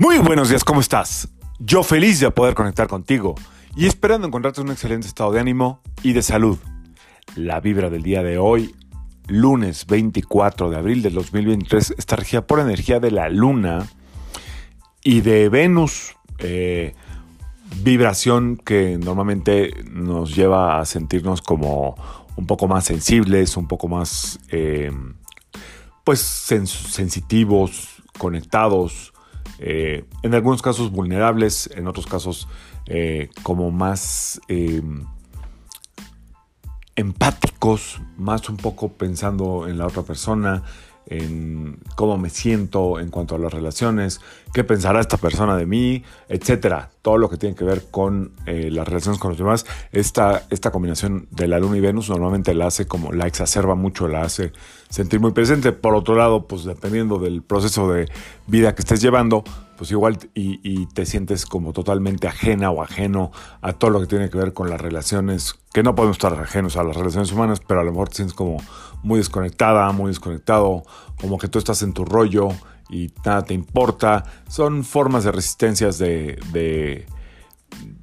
Muy buenos días, ¿cómo estás? Yo feliz de poder conectar contigo y esperando encontrarte en un excelente estado de ánimo y de salud. La vibra del día de hoy, lunes 24 de abril del 2023, está regida por energía de la luna y de Venus. Eh, vibración que normalmente nos lleva a sentirnos como un poco más sensibles, un poco más eh, pues sensitivos, conectados, eh, en algunos casos vulnerables, en otros casos eh, como más eh, empáticos, más un poco pensando en la otra persona, en cómo me siento en cuanto a las relaciones, qué pensará esta persona de mí, etcétera. Todo lo que tiene que ver con las relaciones con los demás. Esta, esta combinación de la Luna y Venus normalmente la hace como la exacerba mucho, la hace sentir muy presente. Por otro lado, pues dependiendo del proceso de vida que estés llevando, pues igual y, te sientes como totalmente ajena o ajeno a todo lo que tiene que ver con las relaciones, que no podemos estar ajenos a las relaciones humanas, pero a lo mejor te sientes como muy desconectada, muy desconectado, como que tú estás en tu rollo y nada te importa. Son formas de resistencias de, de,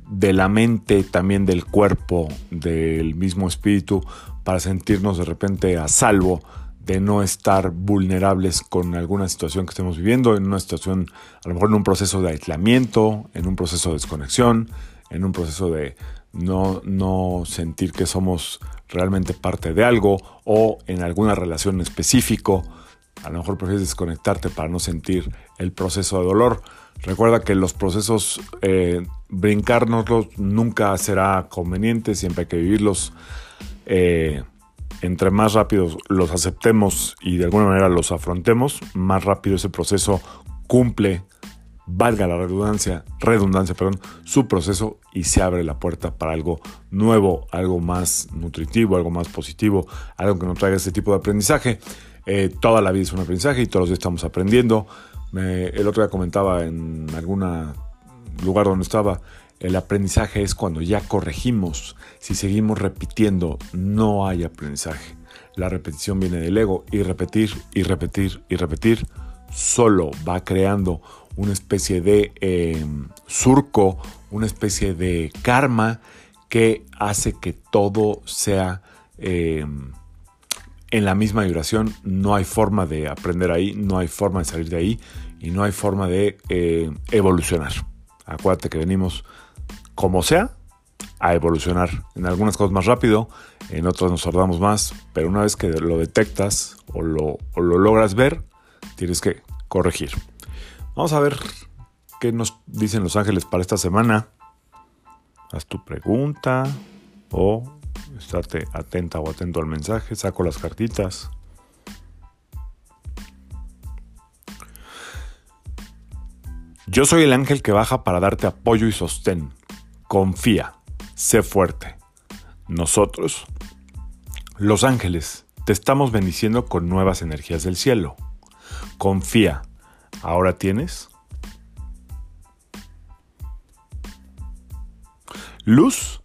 de la mente, también del cuerpo, del mismo espíritu, para sentirnos de repente a salvo de no estar vulnerables con alguna situación que estemos viviendo, en una situación, a lo mejor en un proceso de aislamiento, en un proceso de desconexión, en un proceso de no, no sentir que somos realmente parte de algo o en alguna relación específico. A lo mejor prefieres desconectarte para no sentir el proceso de dolor. Recuerda que los procesos, eh, brincárnoslos nunca será conveniente, siempre hay que vivirlos. Eh, entre más rápido los aceptemos y de alguna manera los afrontemos, más rápido ese proceso cumple, valga la redundancia, redundancia, perdón, su proceso y se abre la puerta para algo nuevo, algo más nutritivo, algo más positivo, algo que nos traiga ese tipo de aprendizaje. Eh, toda la vida es un aprendizaje y todos los días estamos aprendiendo. el otro día comentaba en algún lugar donde estaba, el aprendizaje es cuando ya corregimos. Si seguimos repitiendo, no hay aprendizaje. La repetición viene del ego y repetir y repetir y repetir solo va creando una especie de em, surco, una especie de karma que hace que todo sea em, en la misma vibración. No hay forma de aprender ahí, no hay forma de salir de ahí y no hay forma de eh, evolucionar. Acuérdate que venimos como sea, a evolucionar. En algunas cosas más rápido, en otras nos tardamos más, pero una vez que lo detectas o lo, lo logras ver, tienes que corregir. Vamos a ver qué nos dicen los ángeles para esta semana. Haz tu pregunta o estate atenta o atento al mensaje. Saco las cartitas. Yo soy el ángel que baja para darte apoyo y sostén. Confía, sé fuerte. Nosotros, los ángeles, te estamos bendiciendo con nuevas energías del cielo. Confía, ¿ahora tienes? Luz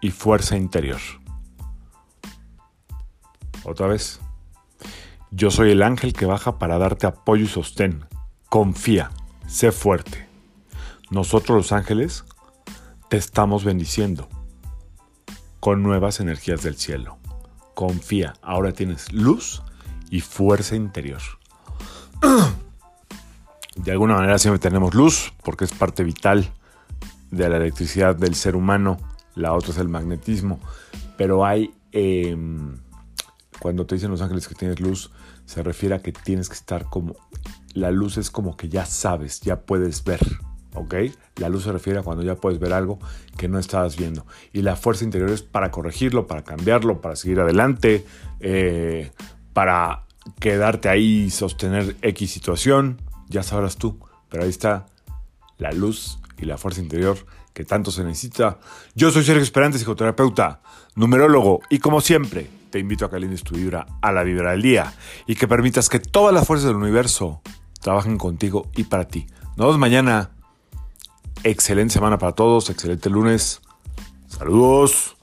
y fuerza interior. Otra vez. Yo soy el ángel que baja para darte apoyo y sostén. Confía, sé fuerte. Nosotros los ángeles te estamos bendiciendo con nuevas energías del cielo. Confía, ahora tienes luz y fuerza interior. De alguna manera siempre tenemos luz porque es parte vital de la electricidad del ser humano. La otra es el magnetismo. Pero hay, em, cuando te dicen los ángeles que tienes luz, se refiere a que tienes que estar como, la luz es como que ya sabes, ya puedes ver. ¿Ok? La luz se refiere a cuando ya puedes ver algo que no estabas viendo. Y la fuerza interior es para corregirlo, para cambiarlo, para seguir adelante, eh, para quedarte ahí y sostener X situación. Ya sabrás tú, pero ahí está la luz y la fuerza interior que tanto se necesita. Yo soy Sergio Esperante, psicoterapeuta, numerólogo, y como siempre, te invito a que alines tu vibra a la vibra del día y que permitas que todas las fuerzas del universo trabajen contigo y para ti. Nos vemos mañana Excelente semana para todos, excelente lunes. Saludos.